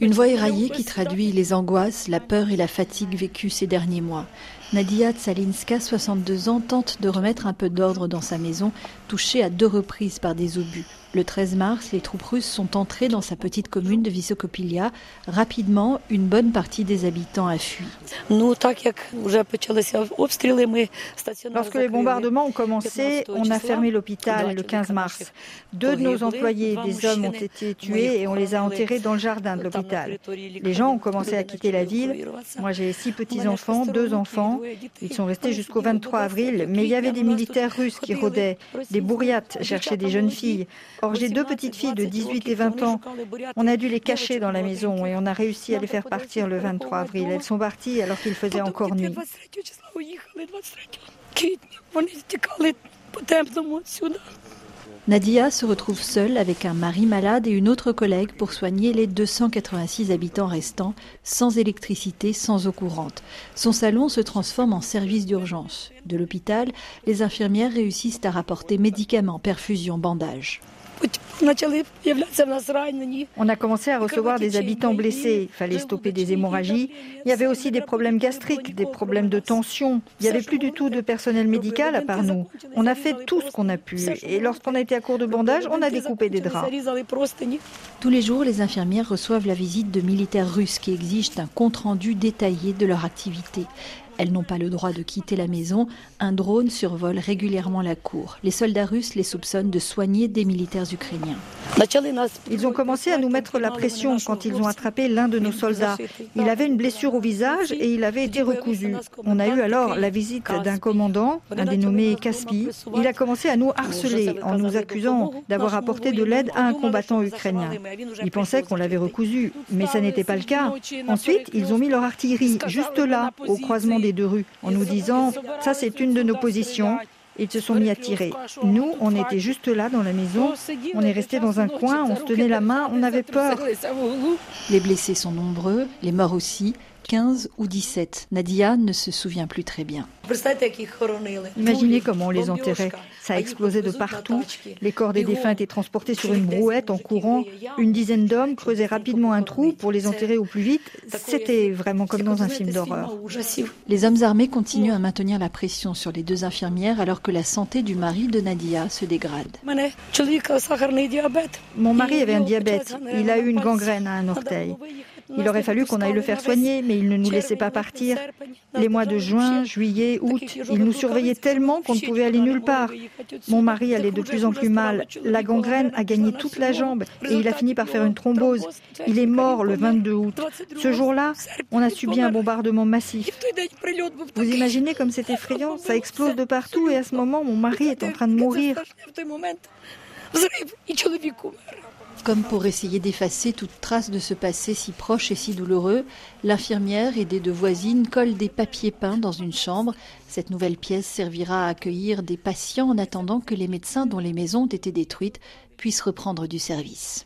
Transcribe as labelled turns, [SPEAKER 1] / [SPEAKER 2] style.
[SPEAKER 1] Une voix éraillée qui traduit les angoisses, la peur et la fatigue vécues ces derniers mois. Nadia Tsalinska, 62 ans, tente de remettre un peu d'ordre dans sa maison, touchée à deux reprises par des obus. Le 13 mars, les troupes russes sont entrées dans sa petite commune de Visokopilia. Rapidement, une bonne partie des habitants a fui.
[SPEAKER 2] Lorsque les bombardements ont commencé, on a fermé l'hôpital le 15 mars. Deux de nos employés, des hommes, ont été tués et on les a enterrés dans le jardin de l'hôpital. Les gens ont commencé à quitter la ville. Moi, j'ai six petits-enfants, deux enfants. Ils sont restés jusqu'au 23 avril, mais il y avait des militaires russes qui rôdaient. Des bourriates cherchaient des jeunes filles. Or, j'ai deux petites filles de 18 et 20 ans. On a dû les cacher dans la maison et on a réussi à les faire partir le 23 avril. Elles sont parties alors qu'il faisait encore nuit.
[SPEAKER 1] Nadia se retrouve seule avec un mari malade et une autre collègue pour soigner les 286 habitants restants, sans électricité, sans eau courante. Son salon se transforme en service d'urgence. De l'hôpital, les infirmières réussissent à rapporter médicaments, perfusions, bandages.
[SPEAKER 2] On a commencé à recevoir des habitants blessés. Il fallait stopper des hémorragies. Il y avait aussi des problèmes gastriques, des problèmes de tension. Il n'y avait plus du tout de personnel médical à part nous. On a fait tout ce qu'on a pu. Et lorsqu'on a été à court de bandages, on a découpé des draps.
[SPEAKER 1] Tous les jours, les infirmières reçoivent la visite de militaires russes qui exigent un compte-rendu détaillé de leur activité. Elles n'ont pas le droit de quitter la maison. Un drone survole régulièrement la cour. Les soldats russes les soupçonnent de soigner des militaires ukrainiens.
[SPEAKER 2] Ils ont commencé à nous mettre la pression quand ils ont attrapé l'un de nos soldats. Il avait une blessure au visage et il avait été recousu. On a eu alors la visite d'un commandant, un dénommé Kaspi. Il a commencé à nous harceler en nous accusant d'avoir apporté de l'aide à un combattant ukrainien. Il pensait qu'on l'avait recousu, mais ça n'était pas le cas. Ensuite, ils ont mis leur artillerie juste là, au croisement des deux rues, en nous disant ça c'est une de nos positions. Ils se sont mis à tirer. Nous, on était juste là dans la maison. On est resté dans un coin, on se tenait la main, on avait peur.
[SPEAKER 1] Les blessés sont nombreux, les morts aussi. 15 ou 17. Nadia ne se souvient plus très bien.
[SPEAKER 2] Imaginez comment on les enterrait. Ça explosait de partout. Les corps des défunts étaient transportés sur une brouette en courant. Une dizaine d'hommes creusaient rapidement un trou pour les enterrer au plus vite. C'était vraiment comme dans un film d'horreur.
[SPEAKER 1] Les hommes armés continuent à maintenir la pression sur les deux infirmières alors que la santé du mari de Nadia se dégrade.
[SPEAKER 2] Mon mari avait un diabète. Il a eu une gangrène à un orteil. Il aurait fallu qu'on aille le faire soigner, mais il ne nous laissait pas partir. Les mois de juin, juillet, août, il nous surveillait tellement qu'on ne pouvait aller nulle part. Mon mari allait de plus en plus mal. La gangrène a gagné toute la jambe et il a fini par faire une thrombose. Il est mort le 22 août. Ce jour-là, on a subi un bombardement massif. Vous imaginez comme c'est effrayant? Ça explose de partout et à ce moment, mon mari est en train de mourir.
[SPEAKER 1] Comme pour essayer d'effacer toute trace de ce passé si proche et si douloureux, l'infirmière, aidée de voisines, colle des papiers peints dans une chambre. Cette nouvelle pièce servira à accueillir des patients en attendant que les médecins dont les maisons ont été détruites puissent reprendre du service.